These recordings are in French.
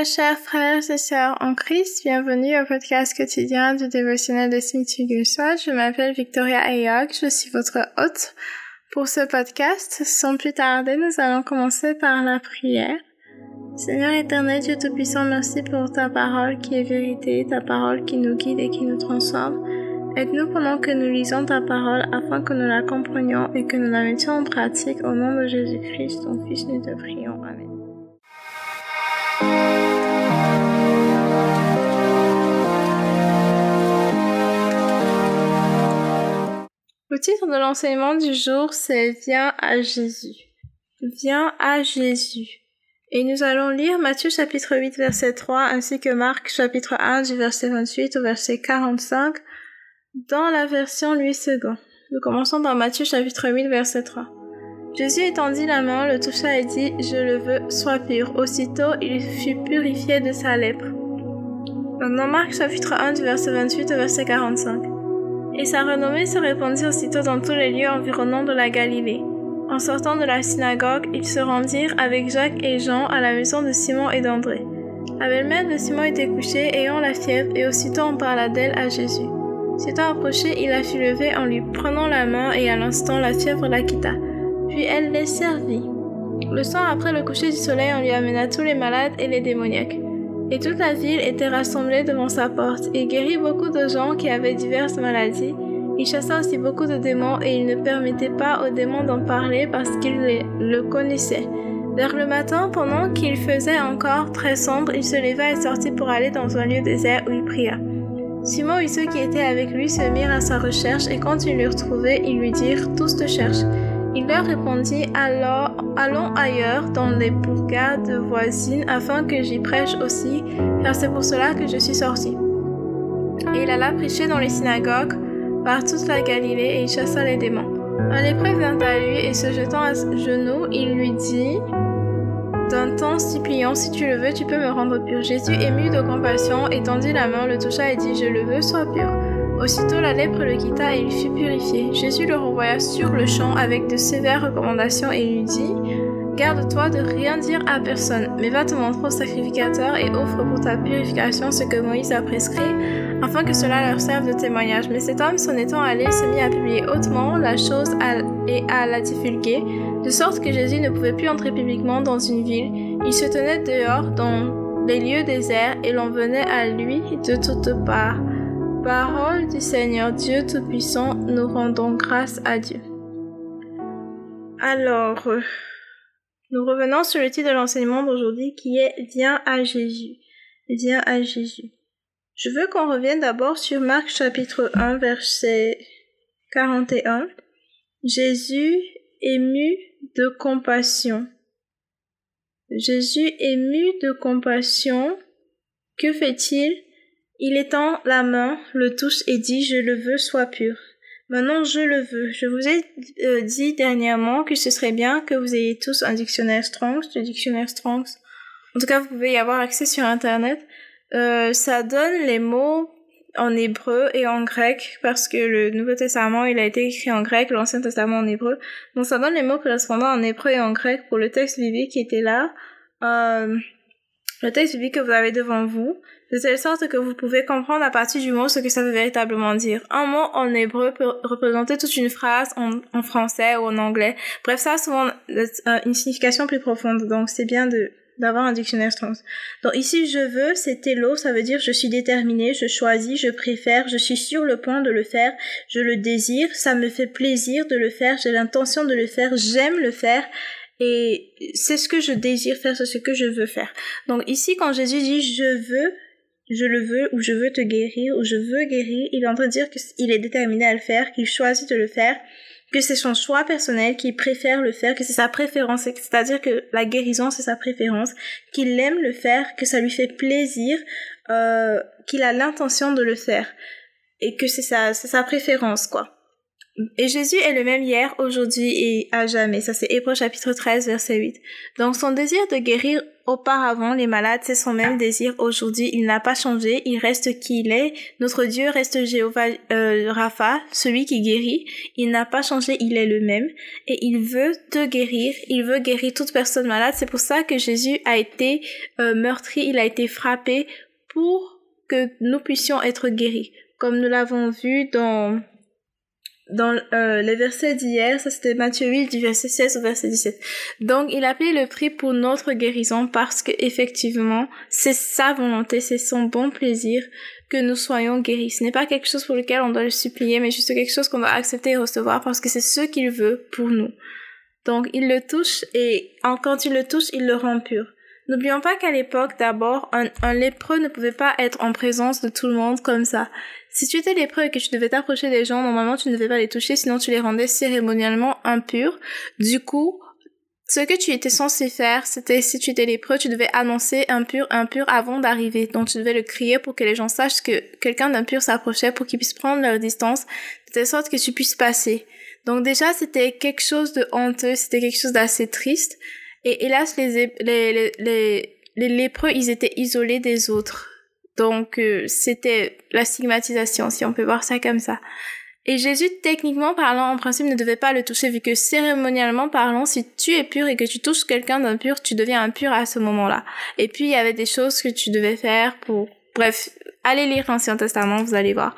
très chers frères et sœurs en Christ, bienvenue au podcast quotidien du dévotionnel de Soit. Je m'appelle Victoria Ayok, je suis votre hôte pour ce podcast. Sans plus tarder, nous allons commencer par la prière. Seigneur éternel, Dieu Tout-Puissant, merci pour ta parole qui est vérité, ta parole qui nous guide et qui nous transforme. Aide-nous pendant que nous lisons ta parole afin que nous la comprenions et que nous la mettions en pratique au nom de Jésus-Christ, ton Fils, nous te prions. Amen. Titre de l'enseignement du jour, c'est Viens à Jésus. Viens à Jésus. Et nous allons lire Matthieu chapitre 8 verset 3 ainsi que Marc chapitre 1 du verset 28 au verset 45 dans la version Louis II. Nous commençons dans Matthieu chapitre 8 verset 3. Jésus étendit la main, le toucha et dit, Je le veux, sois pur. Aussitôt, il fut purifié de sa lèpre. Dans Marc chapitre 1 du verset 28 au verset 45. Et sa renommée se répandit aussitôt dans tous les lieux environnants de la Galilée. En sortant de la synagogue, ils se rendirent avec Jacques et Jean à la maison de Simon et d'André. La belle-mère de Simon était couchée, ayant la fièvre, et aussitôt on parla d'elle à Jésus. S'étant approché, il la fit lever en lui prenant la main, et à l'instant la fièvre la quitta. Puis elle les servit. Le soir après le coucher du soleil, on lui amena tous les malades et les démoniaques. Et toute la ville était rassemblée devant sa porte, et guérit beaucoup de gens qui avaient diverses maladies. Il chassa aussi beaucoup de démons, et il ne permettait pas aux démons d'en parler parce qu'ils le connaissaient. Vers le matin, pendant qu'il faisait encore très sombre, il se leva et sortit pour aller dans un lieu désert où il pria. Simon et ceux qui étaient avec lui se mirent à sa recherche, et quand ils l'eurent trouvé, ils lui dirent Tous te cherchent. Il leur répondit Alors, allons ailleurs dans les bourgades voisines afin que j'y prêche aussi, car c'est pour cela que je suis sorti. Et il alla prêcher dans les synagogues par toute la Galilée et il chassa les démons. Un lépreux vint à lui et se jetant à genoux, il lui dit d'un ton suppliant, si tu le veux, tu peux me rendre pur. Jésus, ému de compassion, étendit la main, le toucha et dit, je le veux, sois pur. Aussitôt la lèpre le quitta et il fut purifié. Jésus le renvoya sur le champ avec de sévères recommandations et lui dit, Garde-toi de rien dire à personne, mais va te montrer au sacrificateur et offre pour ta purification ce que Moïse a prescrit, afin que cela leur serve de témoignage. Mais cet homme, s'en étant allé, se mit à publier hautement la chose et à la divulguer, de sorte que Jésus ne pouvait plus entrer publiquement dans une ville. Il se tenait dehors dans les lieux déserts et l'on venait à lui de toutes parts. Parole du Seigneur Dieu Tout-Puissant, nous rendons grâce à Dieu. Alors, euh, nous revenons sur le titre de l'enseignement d'aujourd'hui qui est Viens à Jésus. Viens à Jésus. Je veux qu'on revienne d'abord sur Marc chapitre 1 verset 41. Jésus ému de compassion. Jésus ému de compassion. Que fait-il? Il étend la main, le touche et dit Je le veux, sois pur. Maintenant, je le veux. Je vous ai euh, dit dernièrement que ce serait bien que vous ayez tous un dictionnaire Strongs, le dictionnaire Strongs. En tout cas, vous pouvez y avoir accès sur Internet. Euh, ça donne les mots en hébreu et en grec parce que le Nouveau Testament il a été écrit en grec, l'Ancien Testament en hébreu. Donc ça donne les mots correspondants en hébreu et en grec pour le texte biblique qui était là. Euh, le texte biblique que vous avez devant vous de telle sorte que vous pouvez comprendre à partir du mot ce que ça veut véritablement dire. Un mot en hébreu peut représenter toute une phrase en, français ou en anglais. Bref, ça a souvent euh, une signification plus profonde, donc c'est bien de d'avoir un dictionnaire Strong's. Donc ici, je veux, c'est télo, ça veut dire je suis déterminé, je choisis, je préfère, je suis sur le point de le faire, je le désire, ça me fait plaisir de le faire, j'ai l'intention de le faire, j'aime le faire, et c'est ce que je désire faire, c'est ce que je veux faire. Donc ici, quand Jésus dit je veux, je le veux ou je veux te guérir ou je veux guérir, il est en train de dire qu'il est déterminé à le faire, qu'il choisit de le faire, que c'est son choix personnel, qu'il préfère le faire, que c'est sa préférence, c'est-à-dire que la guérison c'est sa préférence, qu'il aime le faire, que ça lui fait plaisir, euh, qu'il a l'intention de le faire et que c'est sa, c'est sa préférence quoi. Et Jésus est le même hier, aujourd'hui et à jamais. Ça, c'est Hébreu chapitre 13, verset 8. Donc, son désir de guérir auparavant les malades, c'est son même désir aujourd'hui. Il n'a pas changé. Il reste qui il est. Notre Dieu reste Jéhovah euh, Rapha, celui qui guérit. Il n'a pas changé. Il est le même. Et il veut te guérir. Il veut guérir toute personne malade. C'est pour ça que Jésus a été euh, meurtri. Il a été frappé pour que nous puissions être guéris. Comme nous l'avons vu dans dans euh, les versets d'hier, ça c'était Matthieu 8 du verset 16 au verset 17. Donc il a payé le prix pour notre guérison parce que effectivement, c'est sa volonté, c'est son bon plaisir que nous soyons guéris. Ce n'est pas quelque chose pour lequel on doit le supplier, mais juste quelque chose qu'on doit accepter et recevoir parce que c'est ce qu'il veut pour nous. Donc il le touche et quand il le touche, il le rend pur. N'oublions pas qu'à l'époque, d'abord, un, un lépreux ne pouvait pas être en présence de tout le monde comme ça. Si tu étais lépreux et que tu devais t'approcher des gens, normalement tu ne devais pas les toucher, sinon tu les rendais cérémonialement impurs. Du coup, ce que tu étais censé faire, c'était si tu étais lépreux, tu devais annoncer impur, impur avant d'arriver. Donc tu devais le crier pour que les gens sachent que quelqu'un d'impur s'approchait pour qu'ils puissent prendre leur distance, de telle sorte que tu puisses passer. Donc déjà, c'était quelque chose de honteux, c'était quelque chose d'assez triste. Et hélas, les, les, les, les, lépreux, ils étaient isolés des autres. Donc euh, c'était la stigmatisation, si on peut voir ça comme ça. Et Jésus, techniquement parlant, en principe, ne devait pas le toucher, vu que cérémonialement parlant, si tu es pur et que tu touches quelqu'un d'impur, tu deviens impur à ce moment-là. Et puis, il y avait des choses que tu devais faire pour... Bref, allez lire l'Ancien Testament, vous allez voir.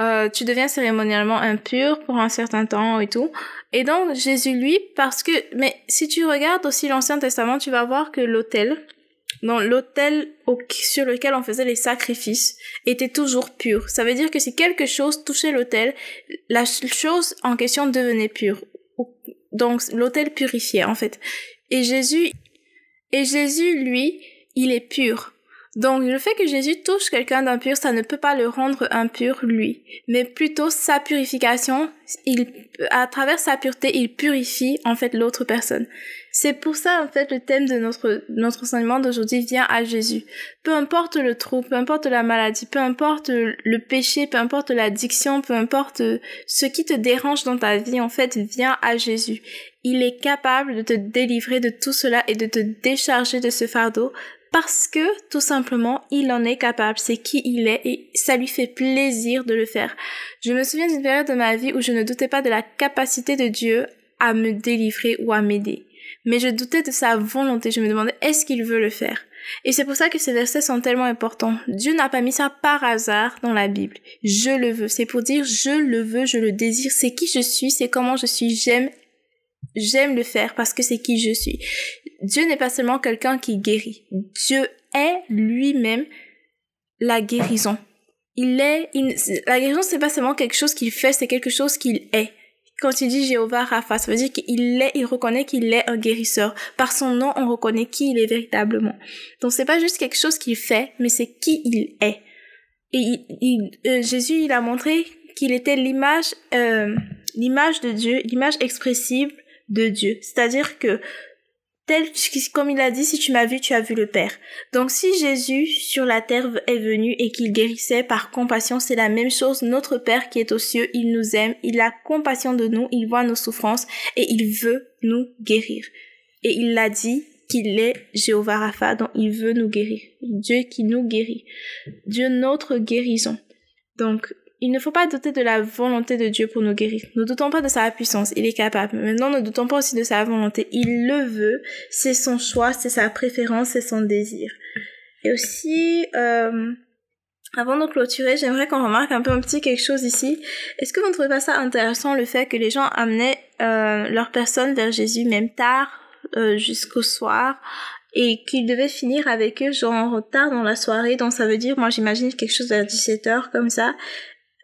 Euh, tu deviens cérémonialement impur pour un certain temps et tout. Et donc, Jésus, lui, parce que... Mais si tu regardes aussi l'Ancien Testament, tu vas voir que l'autel, dans l'autel sur lequel on faisait les sacrifices était toujours pur. Ça veut dire que si quelque chose touchait l'autel, la chose en question devenait pure. Donc l'autel purifiait en fait. Et Jésus, et Jésus lui, il est pur. Donc le fait que Jésus touche quelqu'un d'impur, ça ne peut pas le rendre impur lui, mais plutôt sa purification, il à travers sa pureté, il purifie en fait l'autre personne. C'est pour ça en fait le thème de notre notre enseignement d'aujourd'hui vient à Jésus. Peu importe le trouble, peu importe la maladie, peu importe le péché, peu importe l'addiction, peu importe ce qui te dérange dans ta vie, en fait, viens à Jésus. Il est capable de te délivrer de tout cela et de te décharger de ce fardeau parce que tout simplement il en est capable, c'est qui il est et ça lui fait plaisir de le faire. Je me souviens d'une période de ma vie où je ne doutais pas de la capacité de Dieu à me délivrer ou à m'aider, mais je doutais de sa volonté, je me demandais est-ce qu'il veut le faire? Et c'est pour ça que ces versets sont tellement importants. Dieu n'a pas mis ça par hasard dans la Bible. Je le veux. C'est pour dire je le veux, je le désire. C'est qui je suis, c'est comment je suis. J'aime J'aime le faire parce que c'est qui je suis. Dieu n'est pas seulement quelqu'un qui guérit. Dieu est lui-même la guérison. Il est, la guérison c'est pas seulement quelque chose qu'il fait, c'est quelque chose qu'il est. Quand il dit Jéhovah Rapha, ça veut dire qu'il est, il reconnaît qu'il est un guérisseur. Par son nom, on reconnaît qui il est véritablement. Donc c'est pas juste quelque chose qu'il fait, mais c'est qui il est. Et euh, Jésus, il a montré qu'il était l'image, euh, l'image de Dieu, l'image expressive de Dieu. C'est-à-dire que tel comme il a dit si tu m'as vu tu as vu le Père. Donc si Jésus sur la terre est venu et qu'il guérissait par compassion, c'est la même chose. Notre Père qui est aux cieux, il nous aime, il a compassion de nous, il voit nos souffrances et il veut nous guérir. Et il l'a dit qu'il est Jéhovah Rapha, donc il veut nous guérir. Dieu qui nous guérit. Dieu notre guérison. Donc il ne faut pas douter de la volonté de Dieu pour nous guérir. Ne doutons pas de sa puissance, il est capable. Maintenant, ne doutons pas aussi de sa volonté. Il le veut, c'est son choix, c'est sa préférence, c'est son désir. Et aussi, euh, avant de clôturer, j'aimerais qu'on remarque un peu un petit quelque chose ici. Est-ce que vous ne trouvez pas ça intéressant le fait que les gens amenaient euh, leur personne vers Jésus même tard, euh, jusqu'au soir, et qu'ils devaient finir avec eux genre en retard dans la soirée, donc ça veut dire, moi j'imagine quelque chose vers 17h comme ça,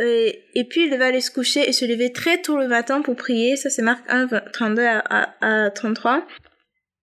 et, puis il devait aller se coucher et se lever très tôt le matin pour prier. Ça c'est Marc 1, 32 à, à 33.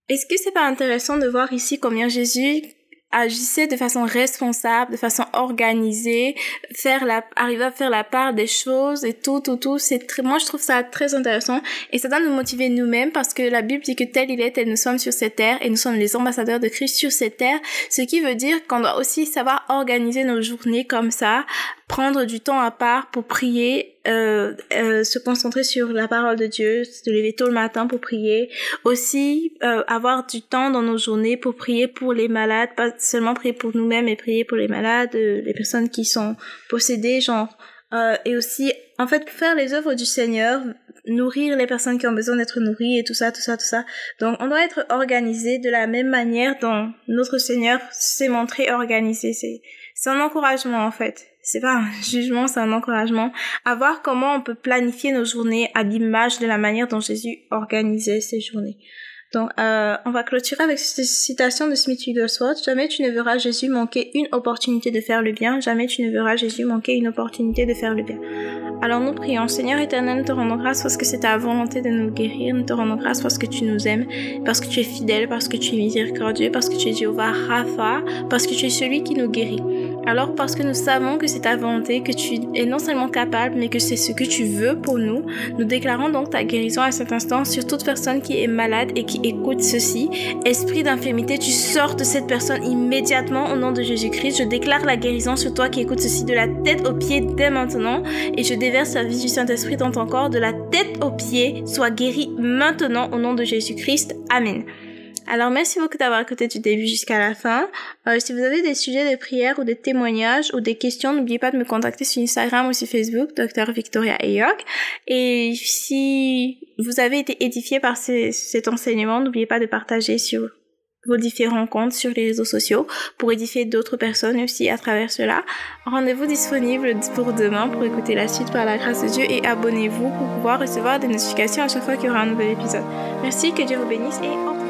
Est-ce que c'est pas intéressant de voir ici combien Jésus agissait de façon responsable, de façon organisée, faire la, arriver à faire la part des choses et tout, tout, tout? C'est très, moi, je trouve ça très intéressant et ça doit nous motiver nous-mêmes parce que la Bible dit que tel il est, tel nous sommes sur cette terre et nous sommes les ambassadeurs de Christ sur cette terre. Ce qui veut dire qu'on doit aussi savoir organiser nos journées comme ça prendre du temps à part pour prier, euh, euh, se concentrer sur la parole de Dieu, se lever tôt le matin pour prier, aussi euh, avoir du temps dans nos journées pour prier pour les malades, pas seulement prier pour nous-mêmes, mais prier pour les malades, euh, les personnes qui sont possédées, genre, euh, et aussi, en fait, faire les œuvres du Seigneur, nourrir les personnes qui ont besoin d'être nourries et tout ça, tout ça, tout ça. Donc, on doit être organisé de la même manière dont notre Seigneur s'est montré organisé. C'est un encouragement, en fait c'est pas un jugement, c'est un encouragement à voir comment on peut planifier nos journées à l'image de la manière dont Jésus organisait ses journées. Donc, euh, on va clôturer avec cette citation de Smith Wigglesworth. Jamais tu ne verras Jésus manquer une opportunité de faire le bien. Jamais tu ne verras Jésus manquer une opportunité de faire le bien. Alors nous prions. Seigneur éternel, nous te rendons grâce parce que c'est ta volonté de nous guérir. Nous te rendons grâce parce que tu nous aimes, parce que tu es fidèle, parce que tu es miséricordieux, parce que tu es Jéhovah Rapha, parce que tu es celui qui nous guérit. Alors parce que nous savons que c'est ta volonté, que tu es non seulement capable, mais que c'est ce que tu veux pour nous, nous déclarons donc ta guérison à cet instant sur toute personne qui est malade et qui écoute ceci. Esprit d'infirmité, tu sors de cette personne immédiatement au nom de Jésus-Christ. Je déclare la guérison sur toi qui écoute ceci de la tête aux pieds dès maintenant et je déverse la vie du Saint-Esprit dans ton corps de la tête aux pieds. Sois guéri maintenant au nom de Jésus-Christ. Amen. Alors merci beaucoup d'avoir écouté du début jusqu'à la fin. Euh, si vous avez des sujets de prière ou des témoignages ou des questions, n'oubliez pas de me contacter sur Instagram ou sur Facebook, Dr Victoria Ayok. Et si vous avez été édifié par cet enseignement, n'oubliez pas de partager sur vos différents comptes sur les réseaux sociaux pour édifier d'autres personnes aussi à travers cela. Rendez-vous disponible pour demain pour écouter la suite par la grâce de Dieu et abonnez-vous pour pouvoir recevoir des notifications à chaque fois qu'il y aura un nouvel épisode. Merci, que Dieu vous bénisse et au revoir.